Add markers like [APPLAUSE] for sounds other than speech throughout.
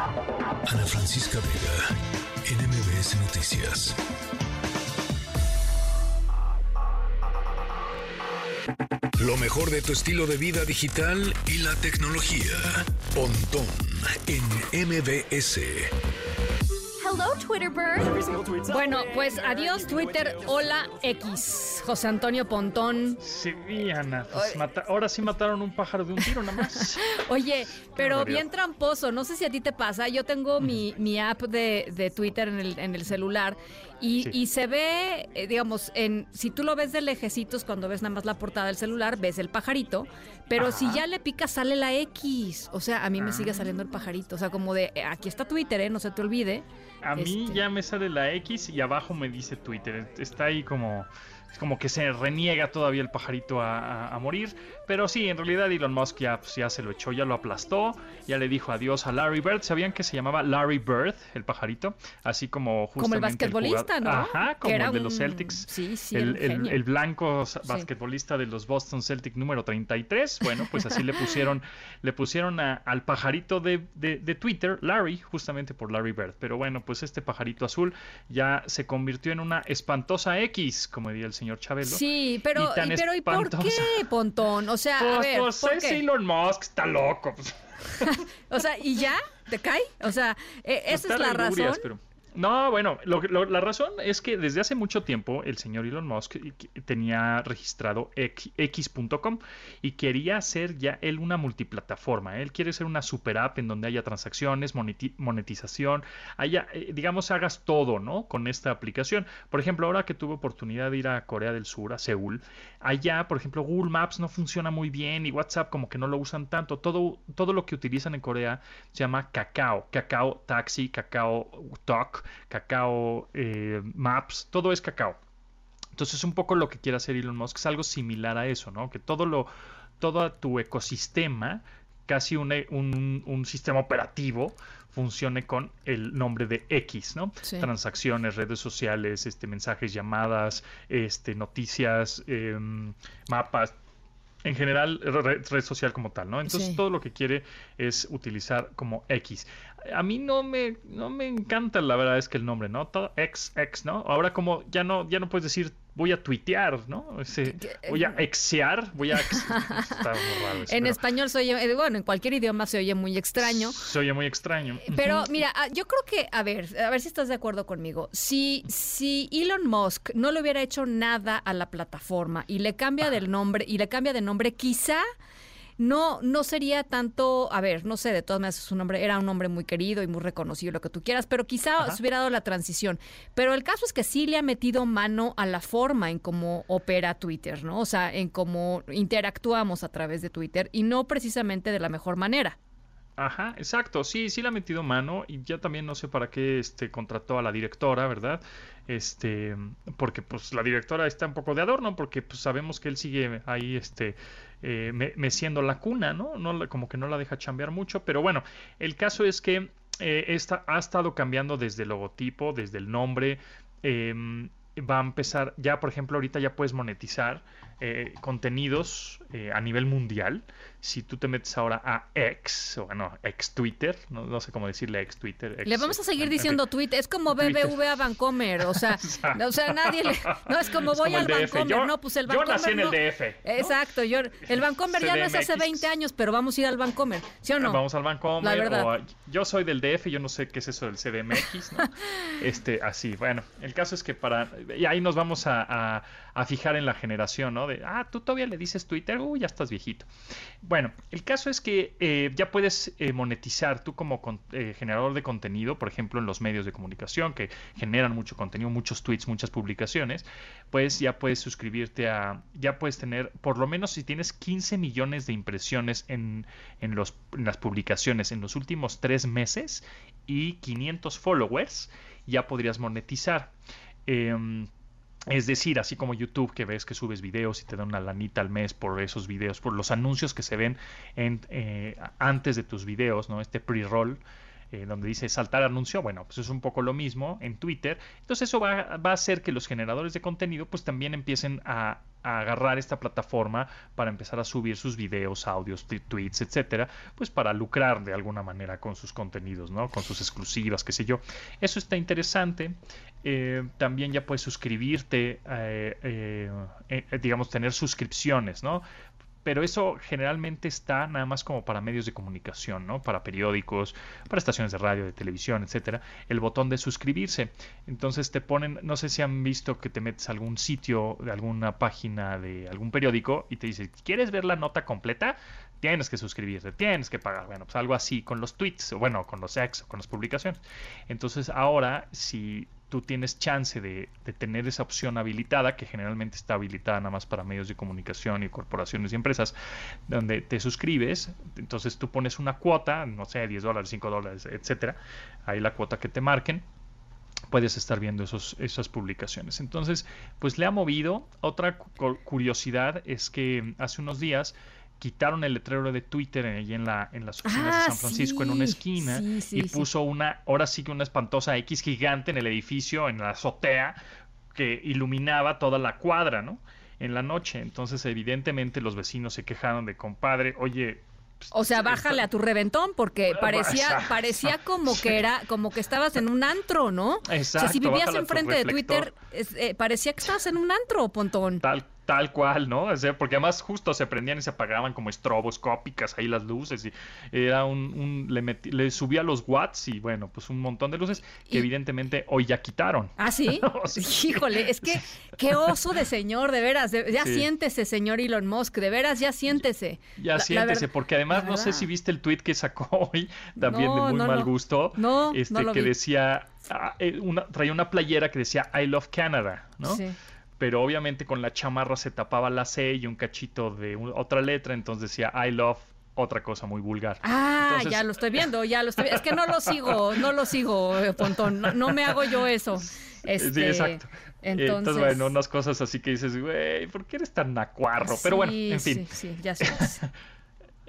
Ana Francisca Vega, NMBS Noticias. Lo mejor de tu estilo de vida digital y la tecnología. Pontón en MBS. Hello, Twitter bird. Bueno, pues adiós Twitter, hola X. José Antonio Pontón. Sí, Ana, pues mata- ahora sí mataron un pájaro de un tiro nada más. [LAUGHS] Oye, pero bien tramposo, no sé si a ti te pasa, yo tengo mi, mi app de, de Twitter en el, en el celular y, Sí. y se ve, eh, digamos, en si tú lo ves de lejecitos cuando ves nada más la portada del celular, ves el pajarito, pero si ya le picas sale la X, o sea, a mí me Ah. sigue saliendo el pajarito, o sea, como de, eh, aquí está Twitter, ¿eh? no se te olvide. A mí Este. ya me sale la X y abajo me dice Twitter. Está ahí como, como que se reniega todavía el pajarito a, a- a morir. Pero sí, en realidad Elon Musk ya, pues, ya se lo echó, ya lo aplastó, ya le dijo adiós a Larry Bird. ¿Sabían que se llamaba Larry Bird, el pajarito? Así como justamente Como el basquetbolista, ¿no? Ajá, como era el de los Celtics. sí, sí, el, blanco Sí. basquetbolista de los Boston Celtics número 33. Bueno, pues así le pusieron, [LAUGHS] le pusieron a- al pajarito de, de- de Twitter, Larry, justamente por Larry Bird. Pero bueno, pues este pajarito azul ya se convirtió en una espantosa X, como diría el señor Chabelo. Sí, pero Y tan pero ¿y por qué, Pontón? O sea, a Pues, ver, pues ¿por qué? Elon Musk, está loco. pues. [LAUGHS] O sea, ¿y ya? ¿Te cae? O sea, eh, esa Está es la razón. pero- No, bueno, lo lo- la razón es que desde hace mucho tiempo el señor Elon Musk tenía registrado X.com y quería hacer ya él una multiplataforma. Él quiere ser una super app en donde haya transacciones, moneti- monetización, haya, eh, digamos, hagas todo, ¿no? Con esta aplicación. Por ejemplo, ahora que tuve oportunidad de ir a Corea del Sur, a Seúl, allá, por ejemplo, Google Maps no funciona muy bien y WhatsApp como que no lo usan tanto. Todo, todo lo que utilizan en Corea se llama Kakao, Kakao Taxi, Kakao Talk, Kakao eh, Maps, todo es Kakao. Entonces, un poco lo que quiere hacer Elon Musk es algo similar a eso, ¿no? Que todo lo, todo tu ecosistema, casi un, un- un sistema operativo, funcione con el nombre de X, ¿no? Sí. Transacciones, redes sociales, este, mensajes, llamadas, este, noticias, em, mapas, en general, re- red social como tal, ¿no? Entonces Sí. todo lo que quiere es utilizar como X. A mí no me, no me encanta, la verdad es que el nombre, ¿no? Todo X, X, ¿no? Ahora como ya no, ya no puedes decir voy a tuitear, ¿no? Ese, voy a exear, voy a... ex- [LAUGHS] Está muy raro eso, En pero español se oye, eh, bueno, en cualquier idioma se oye muy extraño. Se oye muy extraño. Pero mira, ah, yo creo que, a ver, a ver si estás de acuerdo conmigo. Si, si Elon Musk no le hubiera hecho nada a la plataforma y le cambia del nombre, y le cambia de nombre, quizá no, no sería tanto, a ver, no sé, de todas maneras es un hombre, era un hombre muy querido y muy reconocido, lo que tú quieras, pero quizá Ajá. se hubiera dado la transición. Pero el caso es que sí le ha metido mano a la forma en cómo opera Twitter, ¿no? O sea, en cómo interactuamos a través de Twitter y no precisamente de la mejor manera. Ajá, exacto. Sí, sí le ha metido mano y ya también no sé para qué este contrató a la directora, ¿verdad? Este, porque pues la directora está un poco de adorno porque pues sabemos que él sigue ahí este eh, me- meciendo la cuna, ¿no? No como que no la deja chambear mucho, pero bueno, el caso es que eh, esta ha estado cambiando desde el logotipo, desde el nombre. em, va a empezar, ya por ejemplo, ahorita ya puedes monetizar eh, contenidos eh, a nivel mundial. Si tú te metes ahora a X, o bueno, ex Twitter, no, no sé cómo decirle ex Twitter. ex- Le vamos a seguir en diciendo tweet, es como Twitter. BBVA Vancomer, [LAUGHS] o sea, o sea, nadie le, no es como Es voy como al. Vancomer, Yo- no, pues el yo Vancomer nací en el no. DF, ¿no? Exacto, yo el Vancomer ya no es hace [LAUGHS] CDMX. 20 años, pero vamos a ir al Vancomer, ¿sí o no? Vamos al Bancomer. La verdad. o yo soy del DF, yo no sé qué es eso del CDMX, ¿no? [LAUGHS] este, así, bueno, el caso es que para. Y ahí nos vamos a, a- a fijar en la generación, ¿no? De, ah, tú todavía le dices Twitter, uy, ya estás viejito. Bueno, el caso es que eh, ya puedes eh, monetizar tú como eh, generador de contenido, por ejemplo, en los medios de comunicación que generan mucho contenido, muchos tweets, muchas publicaciones, pues ya puedes suscribirte a, ya puedes tener, por lo menos si tienes 15 millones de impresiones en las publicaciones en los últimos tres meses y 500 followers, ya podrías monetizar. Em, es decir, así como YouTube, que ves que subes videos y te dan una lanita al mes por esos videos, por los anuncios que se ven en, eh, antes de tus videos, ¿no? Este pre-roll, eh, donde dice saltar anuncio, bueno, pues es un poco lo mismo en Twitter. Entonces eso va, va a hacer que los generadores de contenido pues también empiecen a, a agarrar esta plataforma para empezar a subir sus videos, audios, tweets, etcétera, pues para lucrar de alguna manera con sus contenidos, ¿no? Con sus exclusivas, qué sé yo. Eso está interesante. Eh, también ya puedes suscribirte, eh, eh, digamos, tener suscripciones, ¿no? Pero eso generalmente está nada más como para medios de comunicación, ¿no? Para periódicos, para estaciones de radio, de televisión, etcétera, el botón de suscribirse. Entonces te ponen, no sé si han visto que te metes a algún sitio de alguna página de algún periódico y te dice, ¿quieres ver la nota completa? Tienes que suscribirte, tienes que pagar. Bueno, pues algo así con los tweets, o bueno, con los ex, o con las publicaciones. Entonces ahora, si tú tienes chance de, tener esa opción habilitada, que generalmente está habilitada nada más para medios de comunicación y corporaciones y empresas, donde te suscribes, entonces tú pones una cuota, no sé, 10 dólares, 5 dólares, etcétera, ahí la cuota que te marquen, puedes estar viendo esos, esas publicaciones. Entonces, pues le ha movido. Otra curiosidad es que hace unos días quitaron el letrero de Twitter ahí en, la, en las oficinas de Ah, San Francisco en una esquina sí, sí, y puso una, ahora sí que una espantosa X gigante en el edificio, en la azotea, que iluminaba toda la cuadra, ¿no? En la noche. Entonces, evidentemente, los vecinos se quejaron de compadre, oye. pues, O sea, bájale a tu reventón porque parecía, Exacto. parecía [LAUGHS] como que era, como que estabas en un antro, ¿no? o sea, Exacto, si vivías enfrente de. Twitter, eh, parecía que estabas en un antro, Pontón. Tal, tal cual, ¿no? O sea, porque además justo se prendían y se apagaban como estroboscópicas ahí las luces y era un, un- le, metí- le subía los watts y bueno, pues un montón de luces que Y- evidentemente hoy ya quitaron. ¿Ah, sí? [LAUGHS] O sea, Híjole, es que qué oso de señor, de veras. de- ya Sí. siéntese, señor Elon Musk, de veras, ya siéntese. Ya la siéntese, porque además no sé si viste el tweet que sacó [LAUGHS] hoy, también No, de muy no, mal gusto. No, este, que vi. decía, ah, eh, una, traía una playera que decía I love Canada, ¿no? Sí. Pero obviamente con la chamarra se tapaba la C y un cachito de un- otra letra, entonces decía I love otra cosa muy vulgar. Ah, Entonces- ya lo estoy viendo, ya lo estoy viendo. Es que no lo sigo, no lo sigo, eh, Pontón. No, no me hago yo eso. Este, sí, exacto. Entonces, Entonces, bueno, unas cosas así que dices, güey, ¿por qué eres tan nacuarro? Pero bueno, en fin. Sí, sí, ya sé. [LAUGHS]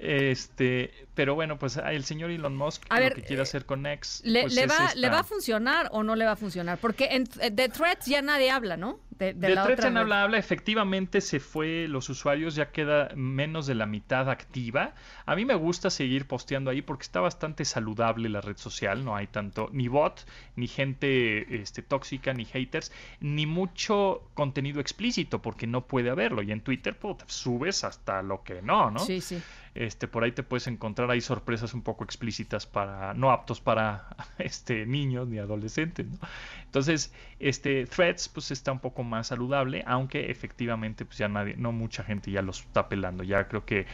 Este, pero bueno, pues ah, el señor Elon Musk A lo ver, que quiere hacer con X. ¿Le, pues, le va, esta- ¿Le va a funcionar o no le va a funcionar? Porque en, de Threads ya nadie habla, ¿no? De, de De la Threads otra en red. habla habla, efectivamente se fue los usuarios, ya queda menos de la mitad activa. A mí me gusta seguir posteando ahí porque está bastante saludable la red social, no hay tanto ni bot, ni gente este, tóxica, ni haters, ni mucho contenido explícito porque no puede haberlo. Y en Twitter pues, subes hasta lo que no, ¿no? Sí, sí. Este, por ahí te puedes encontrar ahí sorpresas un poco explícitas para, no aptos para [LAUGHS] este, niños ni adolescentes, ¿no? Entonces, este, Threads, pues está un poco más saludable, aunque efectivamente, pues ya nadie, no mucha gente ya los está pelando. Ya creo que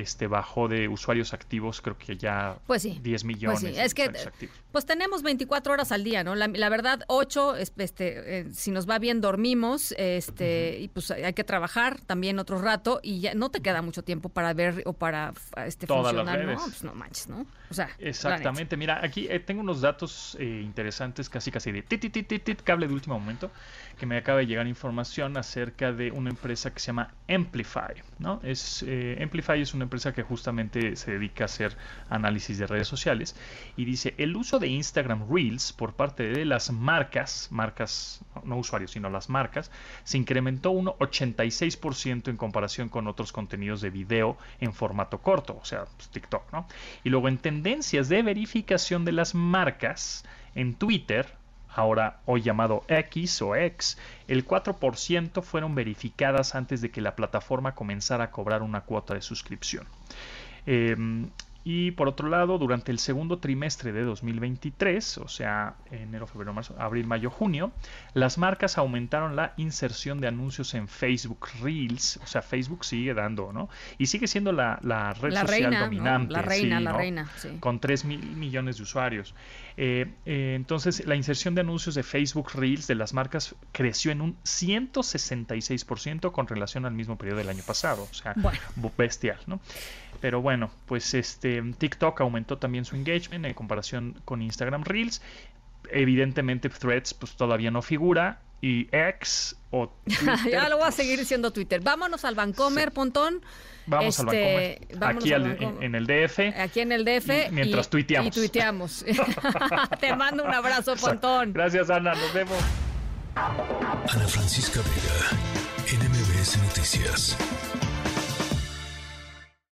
este bajó de usuarios activos, creo que ya Pues sí. 10 millones Pues sí, de es que usuarios activos. pues tenemos 24 horas al día, ¿no? La, la verdad, 8, este, eh, si nos va bien dormimos, este, y pues hay que trabajar también otro rato y ya no te queda mucho tiempo para ver o para este, Todas las funcionar, ¿no? redes. Pues no manches, ¿no? O sea. Exactamente, mira, aquí eh, tengo unos datos eh, interesantes, casi casi de tit, tit, tit, tit, tit, cable de último momento, que me acaba de llegar información acerca de una empresa que se llama Amplify, ¿no? Es, eh, Amplify es una empresa que justamente se dedica a hacer análisis de redes sociales y dice, el uso de Instagram Reels por parte de las marcas, marcas, no, usuarios, sino las marcas, se incrementó un 86% en comparación con otros contenidos de video en formato corto, o sea, pues, TikTok, ¿no? Y luego en tendencias de verificación de las marcas en Twitter, ahora hoy llamado X o X, el 4% fueron verificadas antes de que la plataforma comenzara a cobrar una cuota de suscripción. Eh, y por otro lado, durante el segundo trimestre de 2023, o sea, enero, febrero, marzo, abril, mayo, junio, las marcas aumentaron la inserción de anuncios en Facebook Reels, o sea, Facebook sigue dando, ¿no? Y sigue siendo la, la red La social reina, ¿no? dominante. La reina, sí, la ¿no? reina, sí. Con 3 mil millones de usuarios. Eh, eh, entonces, la inserción de anuncios de Facebook Reels de las marcas creció en un 166% con relación al mismo periodo del año pasado. O sea, Bueno. bestial, ¿no? Pero bueno, pues este TikTok aumentó también su engagement en comparación con Instagram Reels. Evidentemente Threads pues todavía no figura y X o [LAUGHS] Twitter, ya lo voy a pues, seguir diciendo Twitter. Vámonos al Vancomer, Pontón. Vamos al Este, Vancomer. vámonos Aquí al en, Vancomer. en el DF. Aquí en el DF. Y mientras y, tuiteamos. Y tuiteamos. [LAUGHS] [LAUGHS] Te mando un abrazo, Pontón. Gracias Ana, nos vemos. Ana Francisca Vega, NMBS MBS Noticias.